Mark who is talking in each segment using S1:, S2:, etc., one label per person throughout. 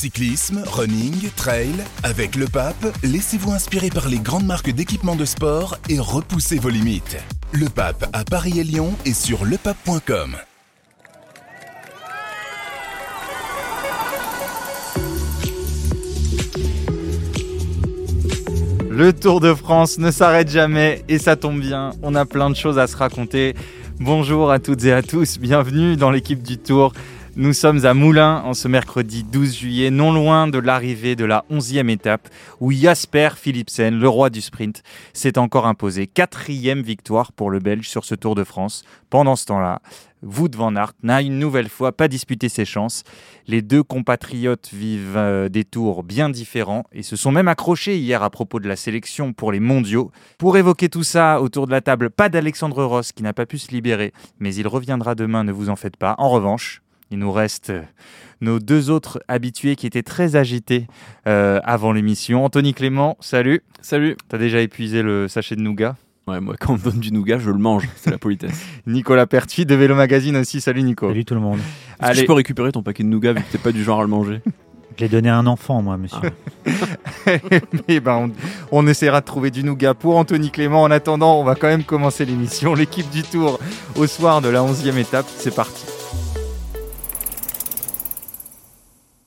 S1: Cyclisme, running, trail, avec le pape, laissez-vous inspirer par les grandes marques d'équipements de sport et repoussez vos limites. Le pape à Paris et Lyon et sur lepape.com.
S2: Le Tour de France ne s'arrête jamais et ça tombe bien, on a plein de choses à se raconter. Bonjour à toutes et à tous, bienvenue dans l'équipe du Tour. Nous sommes à Moulins en ce mercredi 12 juillet, non loin de l'arrivée de la 11e étape où Jasper Philipsen, le roi du sprint, s'est encore imposé. Quatrième victoire pour le Belge sur ce Tour de France. Pendant ce temps-là, Wout van Aert n'a une nouvelle fois pas disputé ses chances. Les deux compatriotes vivent euh, des tours bien différents et se sont même accrochés hier à propos de la sélection pour les mondiaux. Pour évoquer tout ça autour de la table, pas d'Alexandre Ross qui n'a pas pu se libérer, mais il reviendra demain, ne vous en faites pas. En revanche, il nous reste euh, nos deux autres habitués qui étaient très agités euh, avant l'émission. Anthony Clément, salut.
S3: Salut.
S2: T'as déjà épuisé le sachet de nougat?
S3: Ouais, moi, quand on me donne du nougat, je le mange. C'est la politesse.
S2: Nicolas Pertuis de Vélo Magazine aussi. Salut Nico.
S4: Salut tout le monde.
S3: Est-ce que je peux récupérer ton paquet de nougat vu que t'es pas du genre à le manger?
S4: Je l'ai donné à un enfant, moi, monsieur.
S2: Eh ben, on, on essaiera de trouver du nougat pour Anthony Clément. En attendant, on va quand même commencer l'émission. L'équipe du Tour au soir de la 11e étape. C'est parti.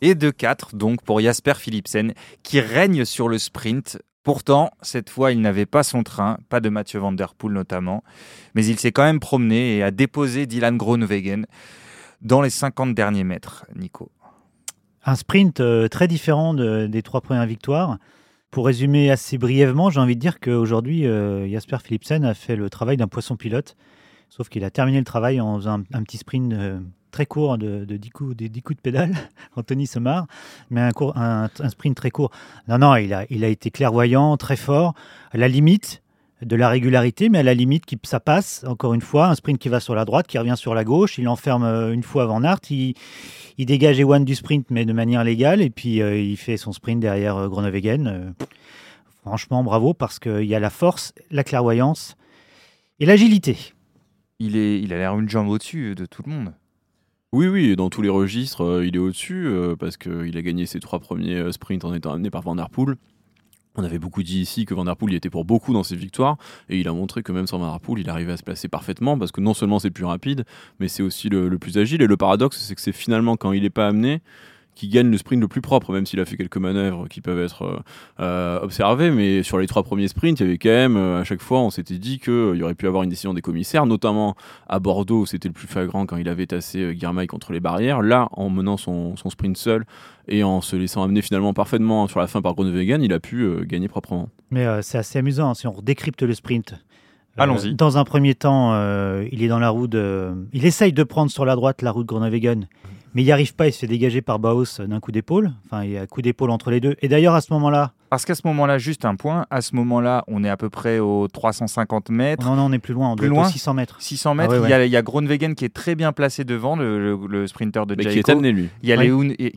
S2: Et de 4 donc pour Jasper Philipsen qui règne sur le sprint. Pourtant, cette fois, il n'avait pas son train, pas de Mathieu Van Poel notamment, mais il s'est quand même promené et a déposé Dylan Groenewegen dans les 50 derniers mètres, Nico.
S4: Un sprint euh, très différent de- des trois premières victoires. Pour résumer assez brièvement, j'ai envie de dire qu'aujourd'hui, euh, Jasper Philipsen a fait le travail d'un poisson pilote, sauf qu'il a terminé le travail en faisant un, petit sprint euh, très court de, de 10, coups, des 10 coups de pédale, Anthony se marre, mais un, sprint très court. Non, non, il a, il a été clairvoyant, très fort, à la limite de la régularité, mais à la limite, qui, ça passe, encore une fois, un sprint qui va sur la droite, qui revient sur la gauche, il enferme euh, une fois Van Aert, il, il dégage Ewan du sprint, mais de manière légale, et puis euh, il fait son sprint derrière. Euh, franchement, bravo, parce qu'il y a la force, la clairvoyance et l'agilité.
S2: Il, a l'air une jambe au-dessus de tout le monde.
S3: Oui, oui, dans tous les registres, euh, il est au-dessus euh, parce qu'il a gagné ses trois premiers euh, sprints en étant amené par Van Der Poel. On avait beaucoup dit ici que Van Der Poel y était pour beaucoup dans ses victoires et il a montré que même sans Van Der Poel, il arrivait à se placer parfaitement parce que non seulement c'est plus rapide, mais c'est aussi le, le plus agile. Et le paradoxe, c'est que c'est finalement quand il n'est pas amené qui gagne le sprint le plus propre, même s'il a fait quelques manœuvres qui peuvent être euh, euh, observées. Mais sur les trois premiers sprints, il y avait quand même, euh, à chaque fois, on s'était dit qu'il y aurait pu avoir une décision des commissaires, notamment à Bordeaux, où c'était le plus flagrant quand il avait tassé euh, Guermail contre les barrières. Là, en menant son, son sprint seul et en se laissant amener finalement parfaitement sur la fin par Groenewegen, il a pu euh, gagner proprement.
S4: Mais euh, c'est assez amusant hein, si on décrypte le sprint. Euh,
S2: Allons-y.
S4: dans un premier temps, euh, il est dans la roue de. Il essaye de prendre sur la droite la roue de Groenewegen, mais il n'y arrive pas. Il se fait dégager par Baos d'un coup d'épaule. Enfin, il y a un coup d'épaule entre les deux. Et d'ailleurs, à ce moment-là,
S2: Parce qu'à ce moment-là, juste un point, à ce moment-là, on est à peu près aux 350 mètres.
S4: non, non, on est plus loin. On
S2: Plus
S4: doit être aux
S2: loin
S4: 600 mètres.
S2: 600 mètres,
S4: Ah ouais,
S2: il y a, il y a Groenewegen qui est très bien placé devant, le, le- le sprinter de
S3: Mais qui est amené, lui.
S2: Il y a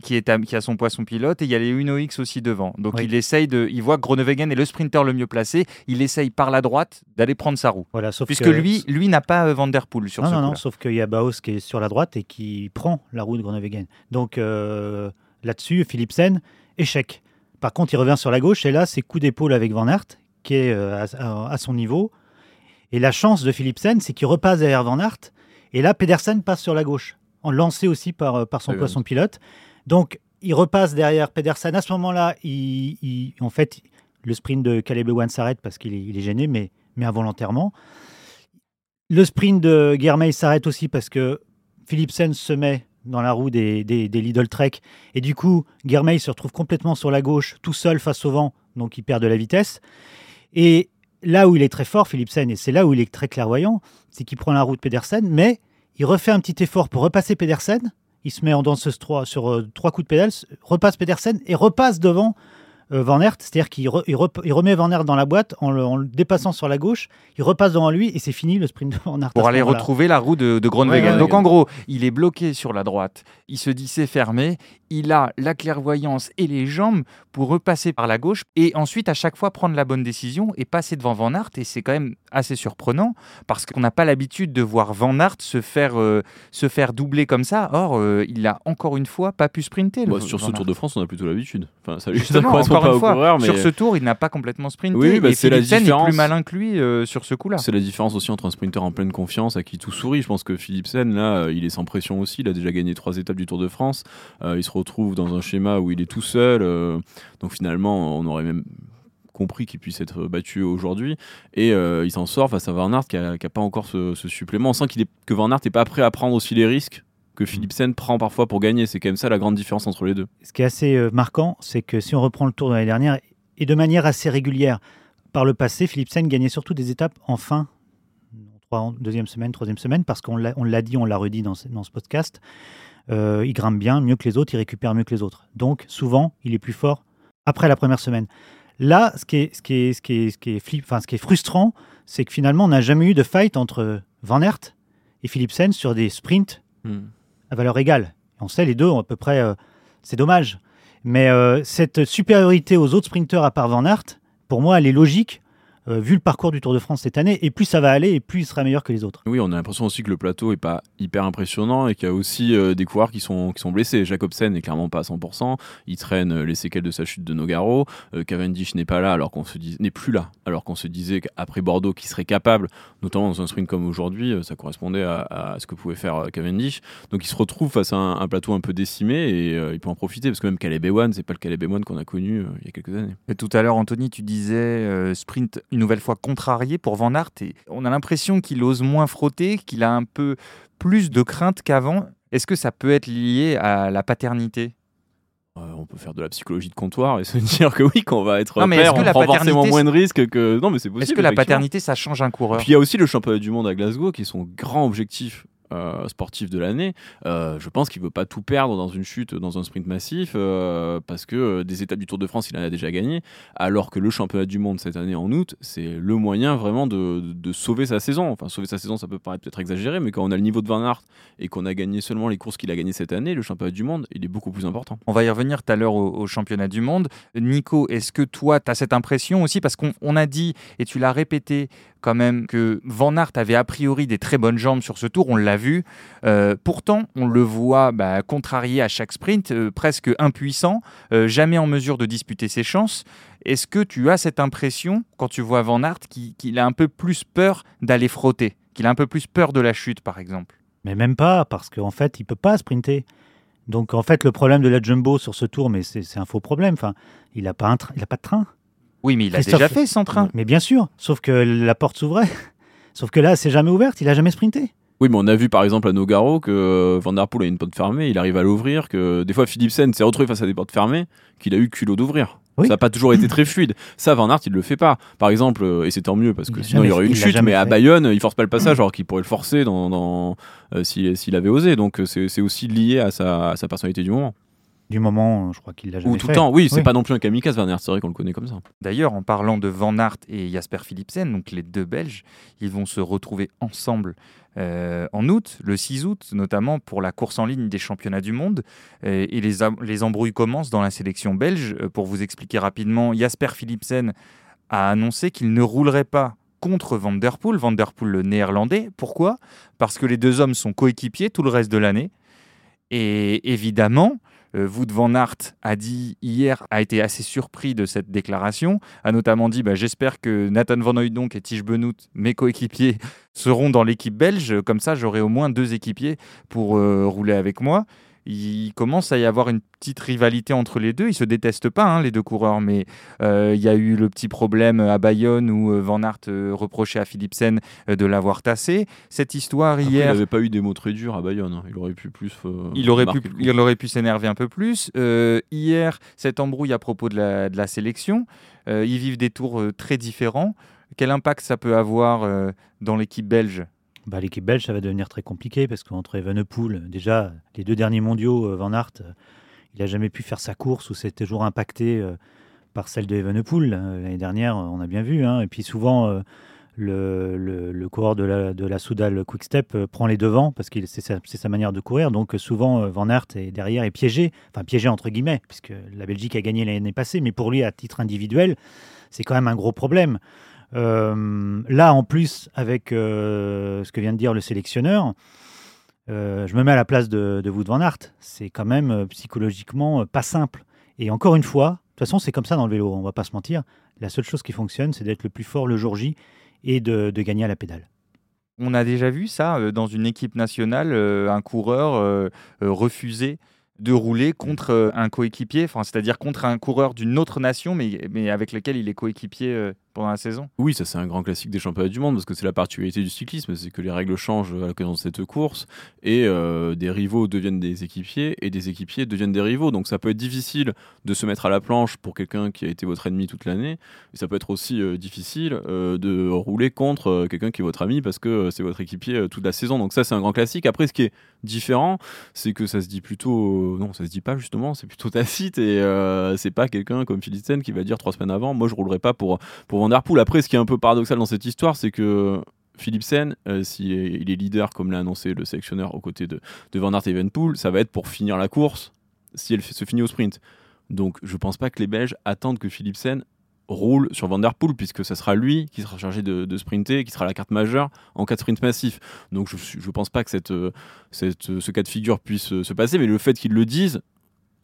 S2: qui, est, qui a son poisson pilote et il y a les Uno X aussi devant. Donc
S4: Oui.
S2: il essaye de, il voit que Groenewegen est le sprinter le mieux placé. Il essaye par la droite d'aller prendre sa roue.
S4: Voilà, sauf
S2: Puisque
S4: que
S2: lui, lui n'a pas euh, Van Der Poel sur
S4: non,
S2: ce
S4: non, non, sauf qu'il y a Baos qui est sur la droite et qui prend la roue de Groenewegen. Donc euh, là-dessus, Philipsen, échec. Par contre, il revient sur la gauche et là, c'est coup d'épaule avec Van Aert, qui est euh, à, son niveau. Et la chance de Philipsen, c'est qu'il repasse derrière Van Aert. Et là, Pedersen passe sur la gauche, en lancé aussi par, euh, par son
S3: Oui,
S4: poisson pilote. Donc, il repasse derrière Pedersen. À ce moment-là, il, il- en fait, le sprint de Caleb Ewan s'arrête parce qu'il est, gêné, mais, mais involontairement. Le sprint de Guermeil s'arrête aussi parce que Philipsen se met dans la roue des, des, des Lidl Trek. Et du coup, Guermeil se retrouve complètement sur la gauche, tout seul face au vent, donc il perd de la vitesse. Et là où il est très fort, Philipsen, et c'est là où il est très clairvoyant, c'est qu'il prend la roue de Pedersen, mais il refait un petit effort pour repasser Pedersen. Il se met en danseuse 3 sur euh, trois coups de pédale, repasse Pedersen et repasse devant Van Aert. C'est-à-dire qu'il re- remet Van Aert dans la boîte en le, en le dépassant sur la gauche. Il repasse devant lui et c'est fini le sprint de Van Aert.
S2: Pour aller retrouver la roue de, de Groenewegen.
S4: Ouais, ouais,
S2: Donc en gros, il est bloqué sur la droite. Il se dit c'est fermé. Il a la clairvoyance et les jambes pour repasser par la gauche et ensuite à chaque fois prendre la bonne décision et passer devant Van Aert. Et c'est quand même assez surprenant parce qu'on n'a pas l'habitude de voir Van Aert se faire, euh, se faire doubler comme ça. Or, euh, il a encore une fois pas pu sprinter.
S3: Bah, sur ce Tour de France, on a plutôt l'habitude. Enfin, ça, correspond
S2: encore
S3: pas
S2: une fois,
S3: coureur, mais
S2: sur ce tour, il n'a pas complètement sprinté.
S3: Oui, bah, c'est la
S2: Philipsen est
S3: différence.
S2: plus malin que lui euh, sur ce coup-là.
S3: c'est la différence aussi entre un sprinter en pleine confiance à qui tout sourit. Je pense que Philipsen, là, il est sans pression aussi. Il a déjà gagné trois étapes du Tour de France. Il se retrouve dans un schéma où il est tout seul. euh, donc finalement, on aurait même compris qu'il puisse être battu aujourd'hui. Et euh, il s'en sort face à Van Aert qui a, qui a pas encore ce, ce supplément. On sent qu'il est, que Van Aert n'est pas prêt à prendre aussi les risques que Philipsen prend parfois pour gagner. C'est quand même ça la grande différence entre les deux.
S4: Ce qui est assez euh, marquant, c'est que si on reprend le tour de l'année dernière, et de manière assez régulière, par le passé, Philipsen gagnait surtout des étapes en fin, deuxième semaine, troisième semaine, parce qu'on l'a on l'a dit, on l'a redit dans, ce- dans ce podcast, euh, il grimpe bien, mieux que les autres, il récupère mieux que les autres. Donc souvent, il est plus fort après la première semaine. Là, ce qui est, ce qui est, ce qui est, ce qui est, flip- enfin, ce qui est frustrant, c'est que finalement, on n'a jamais eu de fight entre Van Aert et Philipsen sur des sprints à valeur égale. On sait, les deux ont à peu près. euh, c'est dommage. Mais euh, cette supériorité aux autres sprinteurs à part Van Aert, pour moi, elle est logique, euh, vu le parcours du Tour de France cette année. Et plus ça va aller, et plus il sera meilleur que les autres.
S3: Oui, on a l'impression aussi que le plateau est pas hyper impressionnant et qu'il y a aussi euh, des coureurs qui sont, qui sont blessés. Jacobsen n'est clairement pas à 100%. Il traîne euh, les séquelles de sa chute de Nogaro. Euh, Cavendish n'est pas là alors qu'on se n'est plus là alors qu'on se disait qu'après Bordeaux qu'il serait capable, notamment dans un sprint comme aujourd'hui, ça correspondait à, à ce que pouvait faire Cavendish. Donc il se retrouve face à un, un plateau un peu décimé et euh, il peut en profiter parce que même Caleb Ewan, c'est pas le Caleb Ewan qu'on a connu euh, il y a quelques années.
S2: Et tout à l'heure, Anthony, tu disais euh, sprint une nouvelle fois contrarié pour Van Aert. Et on a l'impression qu'il ose moins frotter, qu'il a un peu plus de crainte qu'avant. Est-ce que ça peut être lié à la paternité?
S3: Euh, on peut faire de la psychologie de comptoir et se dire que oui, qu'on va être
S2: Non, mais est-ce
S3: père,
S2: que
S3: on
S2: la
S3: prend forcément moins de risques que. Non, mais c'est possible.
S2: Est-ce que la paternité, ça change un coureur?
S3: Puis il y a aussi le championnat du monde à Glasgow qui est son grand objectif. Euh, sportif de l'année, Euh, je pense qu'il veut pas tout perdre dans une chute, dans un sprint massif, euh, parce que des étapes du Tour de France, il en a déjà gagné, alors que le championnat du monde cette année en août, c'est le moyen vraiment de, sauver sa saison. Enfin, sauver sa saison, ça peut paraître peut-être exagéré, mais quand on a le niveau de Van Aert et qu'on a gagné seulement les courses qu'il a gagnées cette année, le championnat du monde, il est beaucoup plus important.
S2: On va y revenir tout à l'heure au, au championnat du monde. Nico, est-ce que toi, tu as cette impression aussi? Parce qu'on on a dit, et tu l'as répété quand même, que Van Aert avait a priori des très bonnes jambes sur ce tour, on l'a vu. Euh, pourtant, on le voit bah, contrarié à chaque sprint, euh, presque impuissant, euh, jamais en mesure de disputer ses chances. Est-ce que tu as cette impression, quand tu vois Van Aert, qu'il a un peu plus peur d'aller frotter Qu'il a un peu plus peur de la chute, par exemple?
S4: Mais même pas, parce qu'en fait, il peut pas sprinter. Donc en fait, le problème de la Jumbo sur ce tour, mais c'est un faux problème. Enfin, il n'a pas, il pas de train.
S2: Oui, mais il a
S4: Christophe-
S2: déjà fait sans train.
S4: Mais bien sûr, sauf que la porte s'ouvrait. Sauf que là, c'est jamais ouverte, il a jamais sprinté.
S3: Oui, mais on a vu par exemple à Nogaro que euh, Van Der Poel a une porte fermée, il arrive à l'ouvrir, que des fois Philipsen s'est retrouvé face à des portes fermées, qu'il a eu culot d'ouvrir.
S4: Oui.
S3: Ça n'a pas toujours été très fluide. Ça, Van Aert, il le fait pas. Par exemple, euh, et c'est tant mieux parce
S4: Il
S3: que
S4: l'a
S3: sinon il y aurait une
S4: il
S3: chute, mais à. Bayonne, il force pas le passage alors qu'il pourrait le forcer dans, dans, euh, s'il avait osé. Donc c'est c'est aussi lié à sa, à sa personnalité du moment.
S4: Du moment, je crois qu'il l'a jamais
S3: Ou tout
S4: fait.
S3: le temps. Oui, c'est
S4: Oui.
S3: pas non plus un kamikaze, Van Aert. C'est vrai qu'on le connaît comme ça.
S2: D'ailleurs, en parlant de Van Aert et Jasper Philipsen, donc les deux Belges, ils vont se retrouver ensemble euh, en août, le 6 août, notamment pour la course en ligne des championnats du monde. Euh, et les, les embrouilles commencent dans la sélection belge. Euh, pour vous expliquer rapidement, Jasper Philipsen a annoncé qu'il ne roulerait pas contre Van Der Poel, Van Der Poel le néerlandais. Pourquoi? Parce que les deux hommes sont coéquipiers tout le reste de l'année. Et évidemment, euh, Wout van Aert a dit hier, a été assez surpris de cette déclaration, a notamment dit bah, J'espère que Nathan Van Hooydonk et Tige Benoît, mes coéquipiers, seront dans l'équipe belge. Comme ça, j'aurai au moins deux équipiers pour euh, rouler avec moi. Il commence à y avoir une petite rivalité entre les deux. Ils se détestent pas, hein, les deux coureurs, mais euh, il y a eu le petit problème à Bayonne où euh, Van Aert euh, reprochait à Philipsen de l'avoir tassé. Cette histoire
S3: Après, il
S2: hier.
S3: n'avait pas eu des mots très durs à Bayonne. hein. Il aurait pu plus. euh,
S2: Il aurait, pu, il aurait pu s'énerver un peu plus. Euh, hier, cette embrouille à propos de la, de la sélection, ils vivent des tours très différents. Quel impact ça peut avoir dans l'équipe belge?
S4: Bah, L'équipe belge, ça va devenir très compliqué parce qu'entre Evenepoel, déjà, les deux derniers mondiaux, euh, Van Aert, euh, il n'a jamais pu faire sa course où c'était toujours impacté euh, par celle de Evenepoel. Euh, L'année dernière, on a bien vu. hein. Et puis souvent, le, le, coureur de la, de Soudal Quick Step prend les devants parce que c'est sa, manière de courir. Donc souvent, Van Aert est derrière est piégé, enfin piégé entre guillemets, puisque la Belgique a gagné l'année passée, mais pour lui, à titre individuel, c'est quand même un gros problème. Euh, là, en plus, avec euh, ce que vient de dire le sélectionneur, euh, je me mets à la place de, de Wout Van Aert. C'est quand même psychologiquement pas simple. Et encore une fois, de toute façon, c'est comme ça dans le vélo, on va pas se mentir. La seule chose qui fonctionne, c'est d'être le plus fort le jour J et de, gagner à la pédale.
S2: On a déjà vu ça dans une équipe nationale, un coureur refuser de rouler contre un coéquipier, enfin, c'est-à-dire contre un coureur d'une autre nation, mais, mais avec lequel il est coéquipier la saison.
S3: Oui, ça c'est un grand classique des championnats du monde parce que c'est la particularité du cyclisme, c'est que les règles changent à l'occasion de cette course et euh, des rivaux deviennent des équipiers et des équipiers deviennent des rivaux. Donc ça peut être difficile de se mettre à la planche pour quelqu'un qui a été votre ennemi toute l'année et ça peut être aussi euh, difficile euh, de rouler contre quelqu'un qui est votre ami parce que c'est votre équipier toute la saison. Donc ça c'est un grand classique. Après ce qui est différent, c'est que ça se dit plutôt non, ça se dit pas justement, c'est plutôt tacite et c'est pas quelqu'un comme Philipsen qui va dire trois semaines avant, moi je roulerai pas pour pour Van Der Poel. Après, ce qui est un peu paradoxal dans cette histoire, c'est que Philipsen, euh, si il est leader, comme l'a annoncé le sélectionneur aux côtés de, de Van Aert et Evenepoel, ça va être pour finir la course si elle se finit au sprint. Donc, je pense pas que les Belges attendent que Philipsen roule sur Van Poel, puisque ça sera lui qui sera chargé de, sprinter, qui sera la carte majeure en cas de sprint massif. Donc, je ne pense pas que cette, euh, euh, ce cas de figure puisse se passer, mais le fait qu'ils le disent,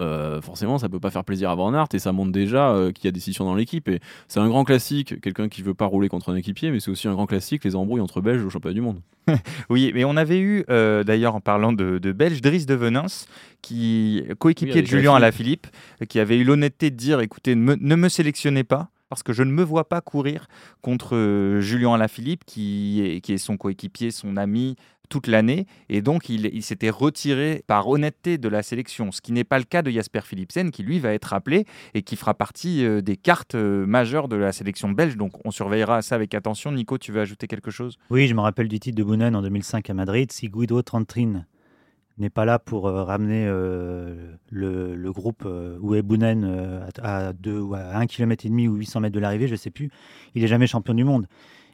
S3: euh, forcément, ça peut pas faire plaisir à Aert et ça montre déjà euh, qu'il y a des scissions dans l'équipe. Et c'est un grand classique, quelqu'un qui veut pas rouler contre un équipier, mais c'est aussi un grand classique, les embrouilles entre Belges au championnat du monde.
S2: Oui, mais on avait eu, euh, d'ailleurs, en parlant de, de Belge, Driss de Venance, qui coéquipier
S3: Oui,
S2: de Julien
S3: Alaphilippe.
S2: Qui avait eu l'honnêteté de dire écoutez, ne me, ne me sélectionnez pas. Parce que je ne me vois pas courir contre Julien Alaphilippe, qui est, qui est son coéquipier, son ami toute l'année. Et donc, il, s'était retiré par honnêteté de la sélection. Ce qui n'est pas le cas de Jasper Philipsen, qui lui va être appelé et qui fera partie euh, des cartes euh, majeures de la sélection belge. Donc, on surveillera ça avec attention. Nico, tu veux ajouter quelque chose?
S4: Oui, je me rappelle du titre de Boonen en 2005 à Madrid. Si Guido Trantrin n'est pas là pour euh, ramener le, groupe où est Boonen à, à, deux, ou à 1 km et demi ou 800 mètres de l'arrivée, je ne sais plus, il est jamais champion du monde.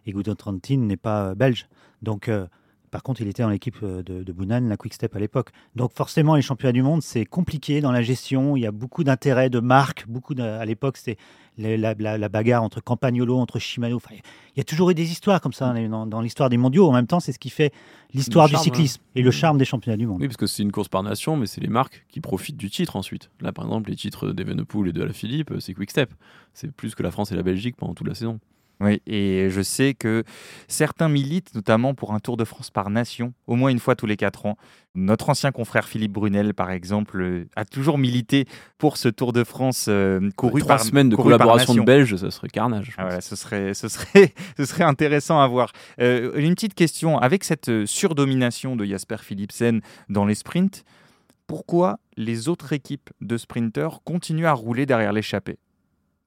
S4: Et Guido Trantrin n'est pas belge. Donc, par contre, il était dans l'équipe euh, de, de Boonen, la Quick Step à l'époque. Donc, forcément, les championnats du monde, c'est compliqué dans la gestion. Il y a beaucoup d'intérêts, de marques. Beaucoup de- à l'époque, c'était la, la- la bagarre entre Campagnolo, entre Shimano. Enfin, il y a toujours eu des histoires comme ça dans, dans l'histoire des mondiaux. En même temps, c'est ce qui fait l'histoire du
S3: charme,
S4: cyclisme et le charme des championnats du monde.
S3: Oui, parce que c'est une course par nation, mais c'est les marques qui profitent du titre ensuite. Là, par exemple, les titres d'Evenepoel et de Alaphilippe, c'est Quick Step. C'est plus que la France et la Belgique pendant toute la saison.
S2: Oui, et je sais que certains militent notamment pour un Tour de France par nation, au moins une fois tous les quatre ans. Notre ancien confrère Philippe Brunel, par exemple, euh, a toujours milité pour ce Tour de France euh, couru
S3: Trois
S2: par
S3: semaines de collaboration de. Belges, ça serait carnage. je
S2: Ah, voilà, ce serait, ce serait, ce serait intéressant à voir. Euh, une petite question avec cette euh, surdomination de Jasper Philipsen dans les sprints, pourquoi les autres équipes de sprinteurs continuent à rouler derrière l'échappée?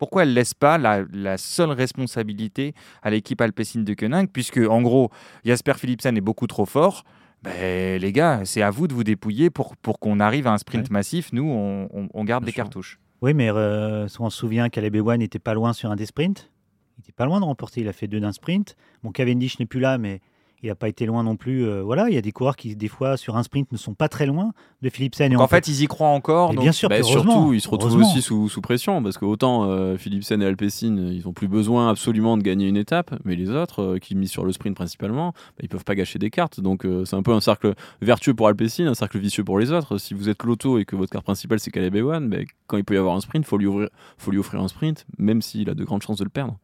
S2: Pourquoi elles ne laissent pas la, la seule responsabilité à l'équipe alpecin de Koenig Puisque, en gros, Jasper Philipsen est beaucoup trop fort. Ben, les gars, c'est à vous de vous dépouiller pour, pour qu'on arrive à un sprint massif. Nous, on, on- on garde
S3: Bien
S2: des
S3: sûr.
S2: cartouches.
S4: Oui, mais euh, on se souvient qu'Aleb n'était pas loin sur un des sprints. Il n'était pas loin de remporter. Il a fait deux d'un sprint. Bon, Cavendish n'est plus là, mais il n'a pas été loin non plus. Euh, voilà, il y a des coureurs qui, des fois, sur un sprint, ne sont pas très loin de Philipsen. Et
S2: en fait, ils y croient encore.
S4: et
S2: donc-
S4: bien sûr,
S3: Bah, surtout, ils se retrouvent aussi sous, sous pression parce que autant euh, Philipsen et Alpecin, ils ont plus besoin absolument de gagner une étape, mais les autres euh, qui misent sur le sprint principalement, bah, ils peuvent pas gâcher des cartes. Donc euh, c'est un peu un cercle vertueux pour Alpecin, un cercle vicieux pour les autres. Si vous êtes loto et que votre carte principale c'est Caleb Ewan, bah, quand il peut y avoir un sprint, faut lui ouvrir, faut lui offrir un sprint, même s'il a de grandes chances de le perdre.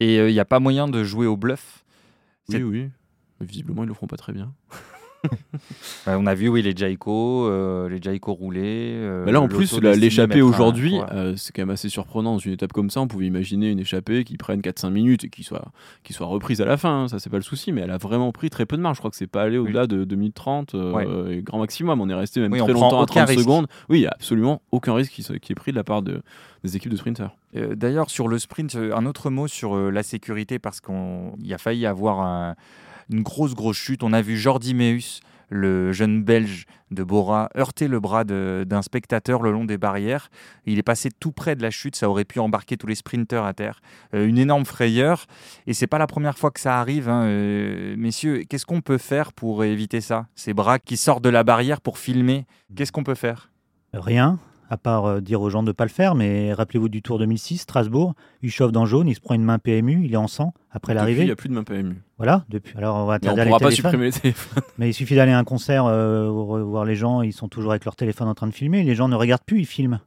S2: Et il n'y a pas moyen de jouer au bluff?
S3: Oui, oui. Mais visiblement, ils le feront pas très bien.
S2: Euh, on a vu, oui, les Jaiko, euh, les Jaiko roulés. euh,
S3: Mais là, en plus, l'échappée aujourd'hui,
S2: ouais.
S3: euh, c'est quand même assez surprenant. Dans une étape comme ça, on pouvait imaginer une échappée qui prenne 4-5 minutes et qui soit, qui soit reprise à la fin. hein, ça, c'est pas le souci. Mais elle a vraiment pris très peu de marge. Je crois que c'est pas allé au-delà de 2030, euh, et grand maximum. On est resté même
S2: Oui,
S3: très longtemps à
S2: aucun
S3: 30
S2: risque.
S3: secondes. Oui, il y a absolument aucun risque qui, est pris de la part de, des équipes de sprinters.
S2: Euh, D'ailleurs, sur le sprint, euh, un autre mot sur euh, la sécurité, parce qu'il a failli avoir un- une grosse, grosse chute. On a vu Jordi Meus le jeune Belge de Bora heurté le bras d'un spectateur le long des barrières. Il est passé tout près de la chute, ça aurait pu embarquer tous les sprinteurs à terre. Euh, une énorme frayeur, et c'est pas la première fois que ça arrive. Hein, euh, messieurs, qu'est-ce qu'on peut faire pour éviter ça? Ces bras qui sortent de la barrière pour filmer, qu'est-ce qu'on peut faire?
S4: Rien à part euh, dire aux gens de ne pas le faire, mais rappelez-vous du Tour 2006, Strasbourg, il chauffe dans jaune, il se prend une main PMU, il est en sang après l'arrivée.
S3: Il n'y a plus de main PMU.
S4: Voilà, depuis. Alors on va
S3: on ne pourra pas supprimer les téléphones.
S4: Mais il suffit d'aller à un concert, euh, voir les gens, ils sont toujours avec leur téléphone en train de filmer, les gens ne regardent plus, ils filment.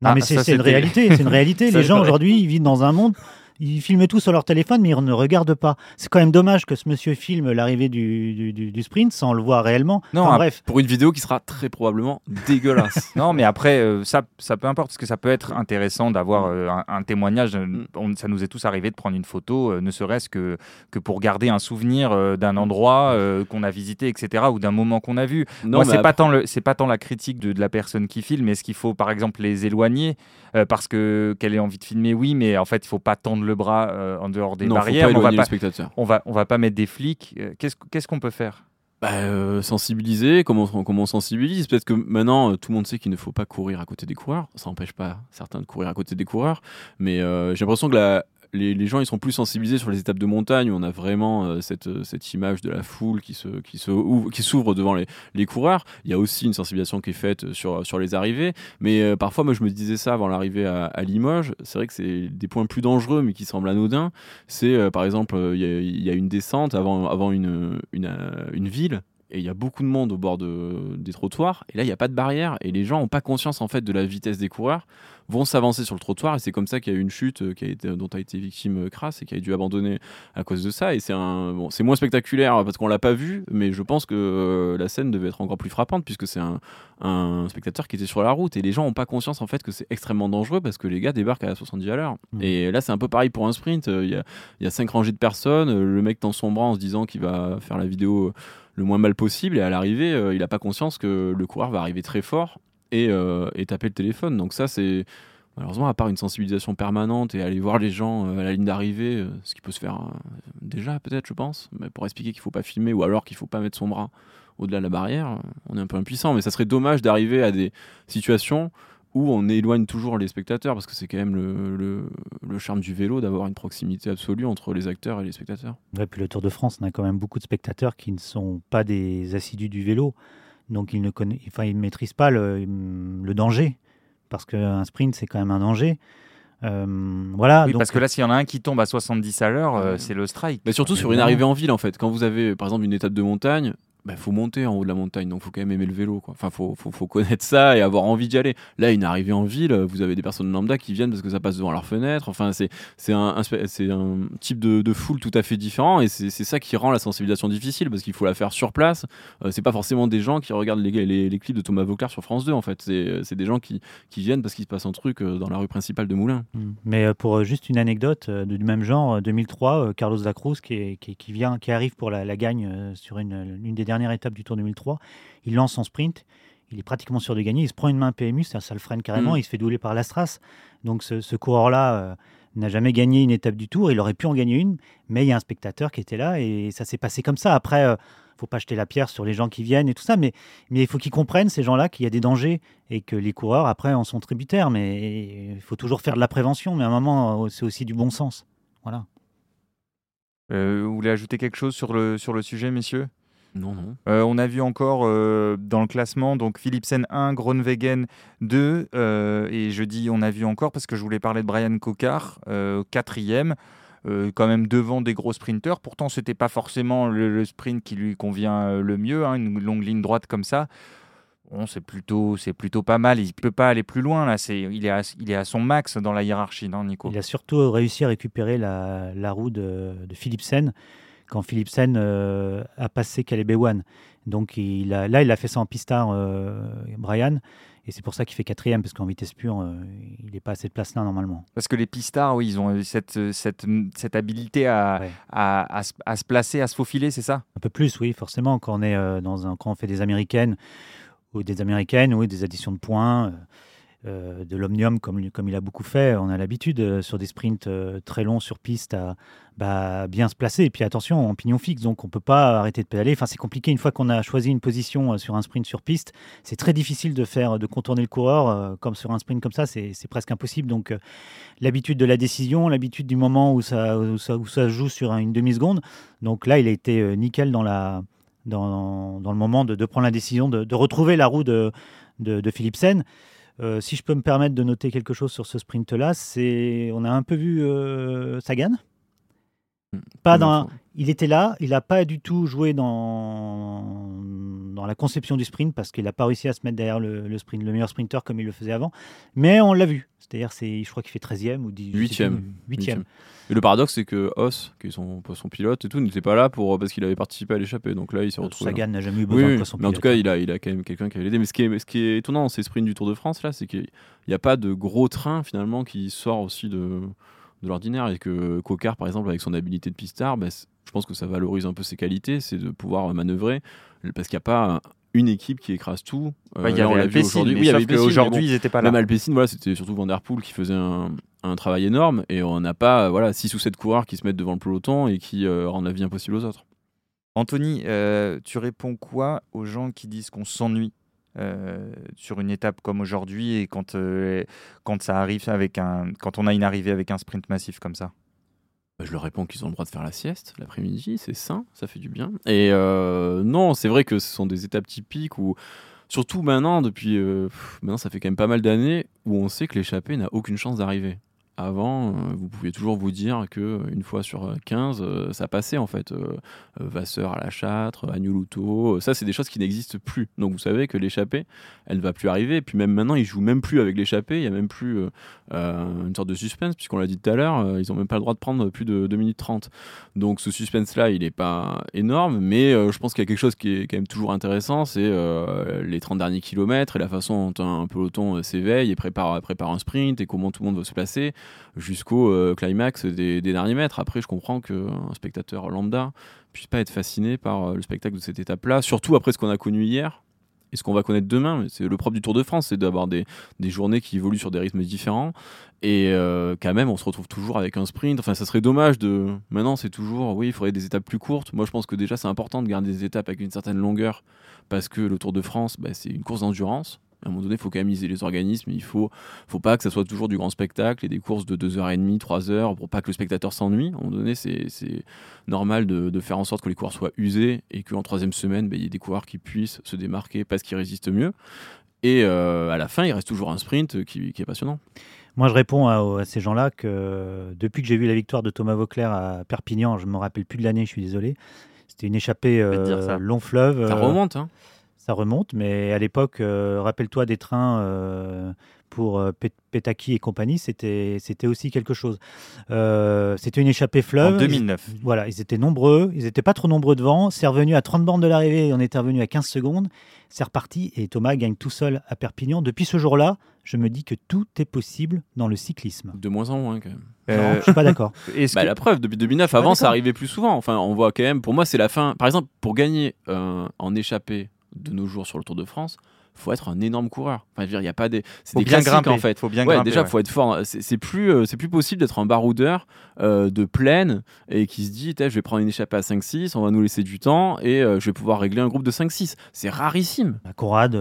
S4: Non, ah, mais c'est une réalité, c'est une réalité. les gens aujourd'hui, ils vivent dans un monde ils filment tout sur leur téléphone, mais ils ne regardent pas. C'est quand même dommage que ce monsieur filme l'arrivée du, du, sprint sans le voir réellement.
S3: Non, bref. Pour une vidéo qui sera très probablement dégueulasse.
S2: non, mais après, euh, ça, ça peut importe, parce que ça peut être intéressant d'avoir euh, un, témoignage. Mm. ça nous est tous arrivé de prendre une photo, euh, ne serait-ce que, que pour garder un souvenir d'un endroit qu'on a visité, etc., ou d'un moment qu'on a vu. Non, Moi, c'est pas, tant c'est pas tant la critique de, de, la personne qui filme, mais est-ce qu'il faut, par exemple, les éloigner parce que qu'elle ait envie de filmer? Oui, mais en fait, il faut pas tendre le bras euh, en dehors des barrières.
S3: on
S2: va
S3: pas,
S2: on va, on va pas mettre des flics. Euh, qu'est-ce qu'on peut faire?
S3: Bah, euh, sensibiliser, comment, comment on sensibilise? Peut-être que maintenant, tout le monde sait qu'il ne faut pas courir à côté des coureurs. Ça n'empêche pas certains de courir à côté des coureurs. Mais j'ai l'impression que la, les, gens ils sont plus sensibilisés sur les étapes de montagne où on a vraiment euh, cette, euh, cette, image de la foule qui se qui se qui s'ouvre devant les, coureurs. Il y a aussi une sensibilisation qui est faite sur sur les arrivées, mais euh, parfois moi je me disais ça avant l'arrivée à, Limoges. C'est vrai que c'est des points plus dangereux mais qui semblent anodins. C'est par exemple il y, a une descente avant avant une, une, une ville et il y a beaucoup de monde au bord de, des trottoirs et là il n'y a pas de barrière et les gens n'ont pas conscience en fait de la vitesse des coureurs vont s'avancer sur le trottoir et c'est comme ça qu'il y a eu une chute euh, qui a été, dont a été victime Crasse euh, et qui a dû abandonner à cause de ça. Et c'est un bon, c'est moins spectaculaire parce qu'on l'a pas vu mais je pense que euh, la scène devait être encore plus frappante puisque c'est un, un, spectateur qui était sur la route et les gens n'ont pas conscience en fait que c'est extrêmement dangereux parce que les gars débarquent à 70 à l'heure. Mmh. et là c'est un peu pareil pour un sprint. Il y a, y a cinq rangées de personnes le mec tend son bras en se disant qu'il va faire la vidéo le moins mal possible et à l'arrivée il n'a pas conscience que le coureur va arriver très fort euh, et, taper le téléphone. Donc ça, c'est malheureusement, à part une sensibilisation permanente et aller voir les gens euh, à la ligne d'arrivée, euh, ce qui peut se faire déjà peut-être, je pense, mais pour expliquer qu'il faut pas filmer ou alors qu'il faut pas mettre son bras au-delà de la barrière, on est un peu impuissant. Mais ça serait dommage d'arriver à des situations où on éloigne toujours les spectateurs, parce que c'est quand même le, le, charme du vélo d'avoir une proximité absolue entre les acteurs et les spectateurs.
S4: Ouais, puis le Tour de France, on a quand même beaucoup de spectateurs qui ne sont pas des assidus du vélo. Donc il ne connaît, enfin, il maîtrise pas le, le danger, parce qu'un sprint, c'est quand même un danger.
S2: Euh, voilà. Oui, parce que là, s'il y en a un qui tombe à 70 à l'heure, euh, c'est le strike.
S3: Mais surtout sur une arrivée en ville, en fait. Quand vous avez, par exemple, une étape de montagne, bah, faut monter en haut de la montagne, donc faut quand même aimer le vélo. Quoi. Enfin, faut, faut, faut connaître ça et avoir envie d'y aller. Là, une arrivée en ville, vous avez des personnes lambda qui viennent parce que ça passe devant leur fenêtre. Enfin, c'est un, type de, foule tout à fait différent et c'est ça qui rend la sensibilisation difficile parce qu'il faut la faire sur place. Euh, c'est pas forcément des gens qui regardent les, les, clips de Thomas Vauclair sur France 2 en fait. C'est des gens qui, qui viennent parce qu'il se passe un truc euh, dans la rue principale de Moulins.
S4: Mmh. Mais euh, pour juste une anecdote du même genre, 2003, Carlos Lacruz qui, qui, vient, qui arrive pour la, la gagne sur une, une des dernières étapes du Tour 2003 il lance son sprint, il est pratiquement sûr de gagner, il se prend une main PMU, ça, ça le freine carrément, mm. il se fait douler par l'Astras. Donc ce, coureur-là euh, n'a jamais gagné une étape du Tour, il aurait pu en gagner une, mais il y a un spectateur qui était là et ça s'est passé comme ça. Après, ne euh, faut pas jeter la pierre sur les gens qui viennent et tout ça, mais, mais il faut qu'ils comprennent, ces gens-là, qu'il y a des dangers et que les coureurs, après, en sont tributaires. Mais il faut toujours faire de la prévention, mais à un moment, c'est aussi du bon sens. Voilà.
S2: Euh, vous voulez ajouter quelque chose sur le, sur le sujet, messieurs?
S3: Non, non.
S2: Euh, on a vu encore euh, dans le classement, donc Philipsen 1, Groenwegen 2, euh, et je dis on a vu encore parce que je voulais parler de Brian Cocard, quatrième, quand même devant des gros sprinteurs. Pourtant, c'était pas forcément le, sprint qui lui convient le mieux, hein, une longue ligne droite comme ça. Bon, c'est plutôt, c'est plutôt pas mal. Il peut pas aller plus loin là. C'est, il est, à, il est à son max dans la hiérarchie, non, Nico?
S4: Il a surtout réussi à récupérer la, la roue de, de Philipsen quand Philipsen euh, a passé Caleb One. Donc il a, là, il a fait ça en pistard, euh, Brian. Et c'est pour ça qu'il fait quatrième, parce qu'en vitesse pure, euh, il n'est pas assez de place là normalement.
S2: Parce que les pistards, oui, ils ont cette, cette, cette habilité à, à, à, se placer, à se faufiler, c'est ça?
S4: Un peu plus, oui, forcément. Quand on, est, dans un, quand on fait des américaines, ou des américaines, ou des additions de points, euh, de l'omnium comme, il a beaucoup fait. On a l'habitude euh, sur des sprints euh, très longs sur piste à bah, bien se placer. Et puis attention, en pignon fixe, donc on peut pas arrêter de pédaler. Enfin, c'est compliqué une fois qu'on a choisi une position sur un sprint sur piste. C'est très difficile de faire, de contourner le coureur comme sur un sprint comme ça. C'est presque impossible. Donc l'habitude de la décision, l'habitude du moment où ça, où ça, où ça joue sur une demi seconde. Donc là, il a été nickel dans la dans, dans, le moment de, prendre la décision de, retrouver la roue de, de, de Philipsen. Euh, si je peux me permettre de noter quelque chose sur ce sprint-là, c'est on a un peu vu euh, Sagan. Hmm. Pas dans, il était là, il n'a pas du tout joué dans, dans la conception du sprint parce qu'il n'a pas réussi à se mettre derrière le, sprint, le meilleur sprinter comme il le faisait avant. Mais on l'a vu. C'est-à-dire, c'est, je crois qu'il fait 13e ou
S3: 8e. 8e. Et le paradoxe, c'est que Os, qui est son, son pilote et tout, n'était pas là pour, parce qu'il avait participé à l'échappée. Donc là, il s'est retrouvé.
S4: Sagan n'a jamais eu besoin de son
S3: Mais en tout cas, il a, il a quand même quelqu'un qui avait aidé. Mais ce qui est, ce qui est étonnant dans ces sprints du Tour de France, là, c'est qu'il n'y a pas de gros train finalement qui sort aussi de, de l'ordinaire. Et que Cocard, par exemple, avec son habilité de pistard, bah, je pense que ça valorise un peu ses qualités, c'est de pouvoir manœuvrer. Parce qu'il n'y a pas une équipe qui écrase tout.
S2: Euh, il y avait aujourd'hui. Oui, aujourd'hui, ils n'étaient pas là.
S3: Même Alpecin, voilà, c'était surtout Van Der Poel qui faisait un, un travail énorme et on n'a pas voilà, 6 ou 7 coureurs qui se mettent devant le peloton et qui euh, rendent la vie impossible aux autres.
S2: Anthony, euh, tu réponds quoi aux gens qui disent qu'on s'ennuie euh, sur une étape comme aujourd'hui et quand, quand ça arrive avec un quand on a une arrivée avec un sprint massif comme ça?
S3: Bah, je leur réponds qu'ils ont le droit de faire la sieste l'après-midi, c'est sain, ça fait du bien. Et non, c'est vrai que ce sont des étapes typiques où, surtout maintenant, depuis maintenant, ça fait quand même pas mal d'années où on sait que l'échappée n'a aucune chance d'arriver. Avant, euh, vous pouviez toujours vous dire que euh, une fois sur 15, euh, ça passait en fait. Vasseur à la Châtre, Agnelouto, ça c'est des choses qui n'existent plus. Donc vous savez que l'échappée, elle ne va plus arriver. Et puis même maintenant, ils jouent même plus avec l'échappée. Il y a même plus une sorte de suspense, puisqu'on l'a dit tout à l'heure, ils n'ont même pas le droit de prendre plus de 2 minutes 30. Donc ce suspense-là, il n'est pas énorme, mais je pense qu'il y a quelque chose qui est quand même toujours intéressant, c'est les 30 derniers kilomètres et la façon dont un peloton s'éveille et prépare, prépare un sprint et comment tout le monde va se placer jusqu'au euh, climax des, derniers mètres. Après, je comprends qu'un spectateur lambda puisse pas être fasciné par euh, le spectacle de cette étape-là, surtout après ce qu'on a connu hier et ce qu'on va connaître demain. C'est le propre du Tour de France, c'est d'avoir des, journées qui évoluent sur des rythmes différents. Et euh, quand même, on se retrouve toujours avec un sprint. Enfin, ça serait dommage de. Maintenant, c'est toujours, oui, il faudrait des étapes plus courtes. Moi, je pense que déjà, c'est important de garder des étapes avec une certaine longueur parce que le Tour de France, bah, c'est une course d'endurance. À un moment donné, il faut quand même miser les organismes. Il faut, faut pas que ça soit toujours du grand spectacle et des courses de 2h30, 3h pour pas que le spectateur s'ennuie. À un moment donné, c'est normal de, faire en sorte que les coureurs soient usés et qu'en troisième semaine, ben, il y ait des coureurs qui puissent se démarquer parce qu'ils résistent mieux. Et euh, à la fin, il reste toujours un sprint qui, est passionnant.
S4: Moi, je réponds à, ces gens-là que depuis que j'ai vu la victoire de Thomas Vauclair à Perpignan, je me rappelle plus de l'année, je suis désolé. C'était une échappée euh, long fleuve.
S3: Ça remonte, hein
S4: ça remonte, mais à l'époque, euh, rappelle-toi des trains euh, pour euh, Petaki et compagnie, c'était aussi quelque chose. c'était une échappée fleuve.
S2: En 2009.
S4: voilà, ils étaient nombreux, ils n'étaient pas trop nombreux devant. C'est revenu à 30 bornes de l'arrivée, on était revenu à 15 secondes. C'est reparti et Thomas gagne tout seul à Perpignan. Depuis ce jour-là, je me dis que tout est possible dans le cyclisme.
S3: De moins en moins, quand même.
S4: Non, je suis pas d'accord.
S3: bah, La preuve, depuis 2009, avant, ça arrivait plus souvent. Enfin, on voit quand même, pour moi, c'est la fin. Par exemple, pour gagner en échappée de nos jours sur le Tour de France, faut être un énorme coureur. Enfin, il y a pas des,
S2: c'est des bien grimper, en fait.
S3: Faut bien grimper, déjà, faut être fort. C'est plus, euh, c'est plus possible d'être un baroudeur euh, de plaine et qui se dit, je vais prendre une échappée à 5-6, on va nous laisser du temps et euh, je vais pouvoir régler un groupe de 5-6. C'est rarissime.
S4: La Corade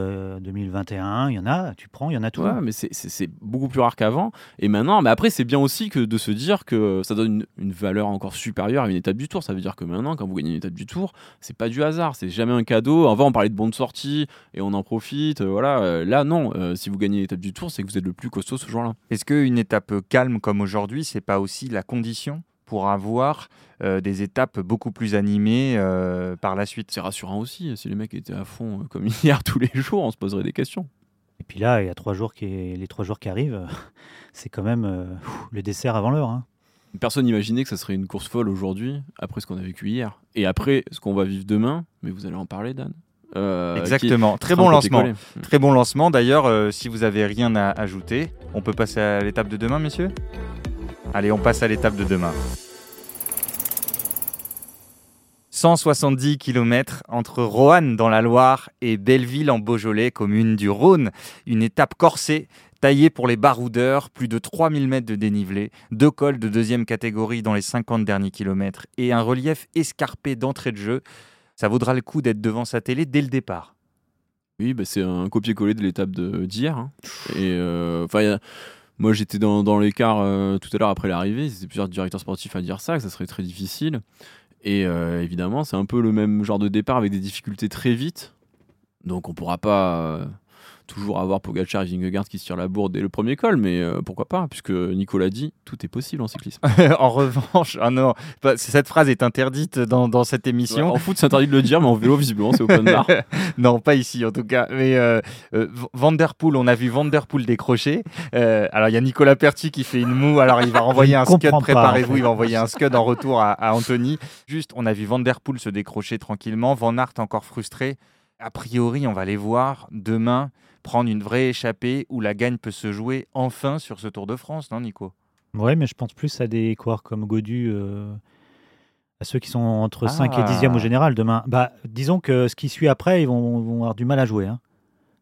S4: 2021, il y en a, tu prends, il y en a tout.
S3: Ouais, mais c'est beaucoup plus rare qu'avant. Et maintenant, mais après, c'est bien aussi que de se dire que ça donne une, valeur encore supérieure à une étape du Tour. Ça veut dire que maintenant, quand vous gagnez une étape du Tour, c'est pas du hasard, c'est jamais un cadeau. Avant, on parlait de bons de sortie et on en profite. Voilà, là, non si vous gagnez l'étape du Tour, c'est que vous êtes le plus costaud ce jour-là.
S2: Est-ce qu'une étape calme comme aujourd'hui, c'est pas aussi la condition pour avoir euh, des étapes beaucoup plus animées euh, par la suite?
S3: C'est rassurant aussi. Si les mecs étaient à fond euh, comme hier tous les jours, on se poserait des questions.
S4: Et puis là, il y a trois jours qui, les trois jours qui arrivent, c'est quand même le dessert avant l'heure. Hein.
S3: Personne n'imaginait que ça serait une course folle aujourd'hui, après ce qu'on a vécu hier. Et après ce qu'on va vivre demain, mais vous allez en parler, Dan?
S2: Euh, Exactement. Très bon lancement. Très bon lancement. D'ailleurs, euh, si vous avez rien à ajouter, on peut passer à l'étape de demain, messieurs? Allez, on passe à l'étape de demain. 170 km entre Roanne dans la Loire et Belleville en Beaujolais, commune du Rhône. Une étape corsée Taillé pour les baroudeurs, plus de 3000 mètres de dénivelé, deux cols de deuxième catégorie dans les 50 derniers kilomètres et un relief escarpé d'entrée de jeu, ça vaudra le coup d'être devant sa télé dès le départ.
S3: Oui, bah, c'est un copier-coller de l'étape d'hier. Hein. Et euh, enfin, moi j'étais dans, l'écart euh, tout à l'heure après l'arrivée. C'était plusieurs directeurs sportifs à dire ça, que ça serait très difficile. Et euh, évidemment, c'est un peu le même genre de départ avec des difficultés très vite. Donc on pourra pas toujours avoir Pogacar et Vingegaard qui se tirent la bourre dès le premier col, mais euh, pourquoi pas, puisque Nicolas dit tout est possible en cyclisme.
S2: en revanche, ah non, cette phrase est interdite dans, dans cette émission.
S3: en foot, c'est interdit de le dire, mais en vélo, visiblement, c'est open bar.
S2: non, pas ici en tout cas. Mais euh, euh, Vanderpool, on a vu Vanderpool décrocher. alors il y a Nicolas Perti qui fait une moue, alors il va renvoyer un scud, préparez-vous, il va envoyer un scud en retour à, à Anthony. Juste, on a vu Vanderpool se décrocher tranquillement, Van Aert encore frustré. A priori, on va les voir demain prendre une vraie échappée où la gagne peut se jouer enfin sur ce Tour de France, non Nico?
S4: Ouais, mais je pense plus à des coureurs comme Godu, euh, à ceux qui sont entre 5 et 10e au ah. général demain. Bah, disons que ce qui suit après, ils vont, avoir du mal à jouer. Hein.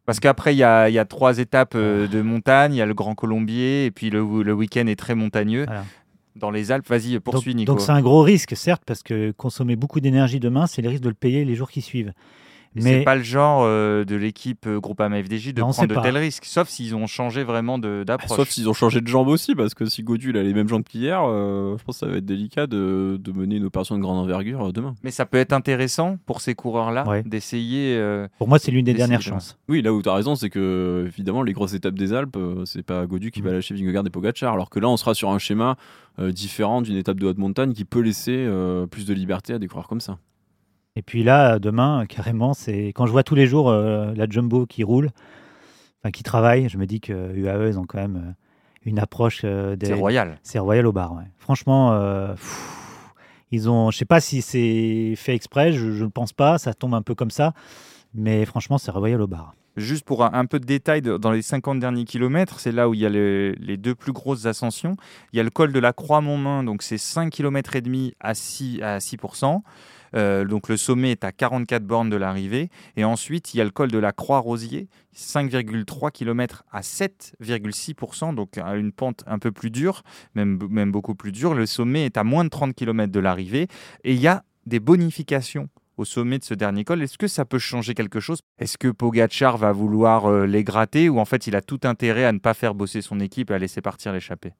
S2: Parce qu'après, il y a, y a, trois étapes euh, de montagne, il y a le Grand Colombier, et puis le, le week-end est très montagneux. Dans les Alpes, vas-y, poursuis Nico.
S4: Donc c'est un gros risque, certes, parce que consommer beaucoup d'énergie demain, c'est le risque de le payer les jours qui suivent.
S2: Mais c'est pas le genre euh, de l'équipe euh, Groupama FDJ de prendre de tels risques, sauf s'ils ont changé vraiment d'approche.
S3: Sauf s'ils ont changé de jambes aussi, parce que si Godul a les mêmes jambes qu'hier, euh, je pense que ça va être délicat de, de, mener une opération de grande envergure demain.
S2: Mais ça peut être intéressant pour ces coureurs-là d'essayer.
S4: pour moi, c'est l'une des dernières chances.
S3: Oui, là où tu as raison, c'est que évidemment, les grosses étapes des Alpes, c'est pas Godu qui va mm. lâcher Vingegaard et Pogacar, alors que là, on sera sur un schéma différent d'une étape de haute montagne qui peut laisser plus de liberté à des coureurs comme ça.
S4: Et puis là, demain, carrément, c'est quand je vois tous les jours euh, la jumbo qui roule, enfin qui travaille, je me dis que UAE, ils ont quand même euh, une approche. Euh,
S2: c'est royal.
S4: C'est royal au bar. Ouais. Franchement, ils ont. Je sais pas si c'est fait exprès, je ne pense pas. Ça tombe un peu comme ça, mais franchement, c'est royal au bar.
S2: Juste pour un, peu de détail, dans les 50 derniers kilomètres, c'est là où il y a les, deux plus grosses ascensions. Il y a le col de la Croix-Montmain, donc c'est 5 km et demi à 6, à 6%. Euh, donc le sommet est à 44 bornes de l'arrivée. Et ensuite, il y a le col de la Croix-Rosier, 5,3 km à 7,6%, donc à une pente un peu plus dure, même, même beaucoup plus dure. Le sommet est à moins de 30 km de l'arrivée. Et il y a des bonifications au sommet de ce dernier col. Est-ce que ça peut changer quelque chose? Est-ce que Pogachar va vouloir euh, les gratter ou en fait il a tout intérêt à ne pas faire bosser son équipe et à laisser partir l'échappée?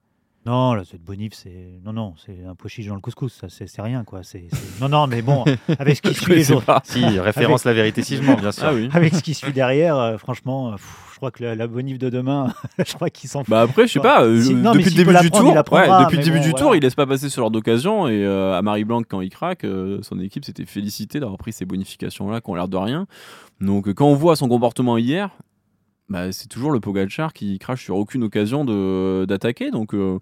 S4: Non, là, cette bonif, c'est non, non, c'est un pois chiche dans le couscous, ça, c'est rien, quoi. C'est non, non, mais bon, avec ce qui suit les autres.
S2: Si, référence la vérité si je mens, bien sûr. Ah
S4: avec ce qui suit derrière, euh, franchement, euh, je crois que la, bonif de demain, je crois qu'il s'en fout.
S3: Bah après, je sais pas. Euh, depuis, le début du tour, depuis le début du tour, il laisse pas passer ce genre d'occasion et à Marie Blanc quand il craque, son équipe s'était félicité d'avoir pris ces bonifications là qui ont l'air de rien. Donc quand on voit son comportement hier, bah, c'est toujours le Pogachar qui crache sur aucune occasion d'attaquer. Donc euh,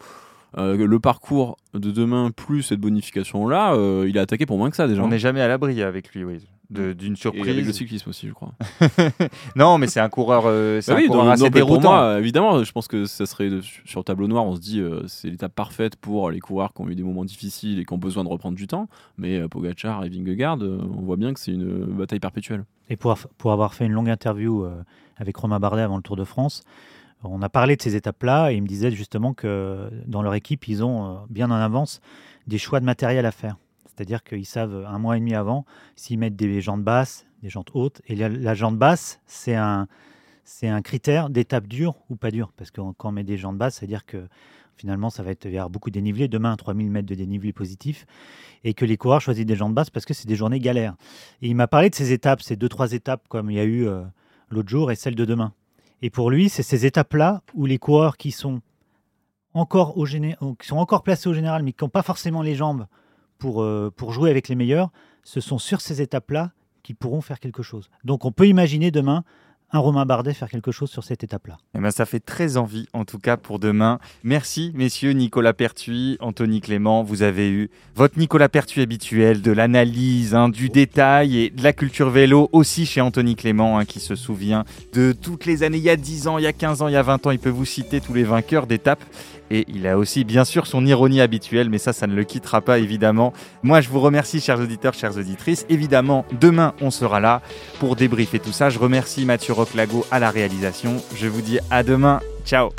S3: euh, le parcours de demain plus cette bonification là, euh, il a attaqué pour moins que ça déjà.
S2: On n'est jamais à l'abri avec lui, oui. D'une surprise. Et
S3: avec le cyclisme aussi, je crois.
S2: non, mais c'est un coureur, c'est bah un coureur assez
S3: déroutant. moi, évidemment, je pense que ça serait sur tableau noir. On se dit c'est l'étape parfaite pour les coureurs qui ont eu des moments difficiles et qui ont besoin de reprendre du temps. Mais Pogachar et Vingegaard, on voit bien que c'est une bataille perpétuelle.
S4: Et pour, pour avoir fait une longue interview avec Romain Bardet avant le Tour de France. On a parlé de ces étapes-là et il me disait justement que dans leur équipe, ils ont euh, bien en avance des choix de matériel à faire. C'est-à-dire qu'ils savent un mois et demi avant s'ils mettent des jantes basses, des jantes hautes. Et la, jante basse, c'est un, c'est un critère d'étape dure ou pas dure. Parce que quand on met des jantes basses, c'est-à-dire que finalement, ça va être vers beaucoup dénivelé. Demain, 3000 mètres de dénivelé positif. Et que les coureurs choisissent des jantes basses parce que c'est des journées galères. Et il m'a parlé de ces étapes, ces deux, trois étapes, comme il y a eu euh, l'autre jour et celle de demain. Et pour lui, c'est ces étapes-là où les coureurs qui sont encore, encore placés au général, mais qui n'ont pas forcément les jambes pour, euh, pour jouer avec les meilleurs, ce sont sur ces étapes-là qui pourront faire quelque chose. Donc on peut imaginer demain un Romain Bardet faire quelque chose sur cette étape-là.
S2: Eh ben, ça fait très envie, en tout cas pour demain. Merci, messieurs Nicolas Pertuis, Anthony Clément. Vous avez eu votre Nicolas Pertuis habituel, de l'analyse, hein, du détail et de la culture vélo aussi chez Anthony Clément, hein, qui se souvient de toutes les années, il y a 10 ans, il y a 15 ans, il y a 20 ans. Il peut vous citer tous les vainqueurs d'étapes. Et il a aussi bien sûr son ironie habituelle, mais ça, ça ne le quittera pas évidemment. Moi, je vous remercie, chers auditeurs, chères auditrices. Évidemment, demain, on sera là pour débriefer tout ça. Je remercie Mathieu Rock Lago à la réalisation. Je vous dis à demain. Ciao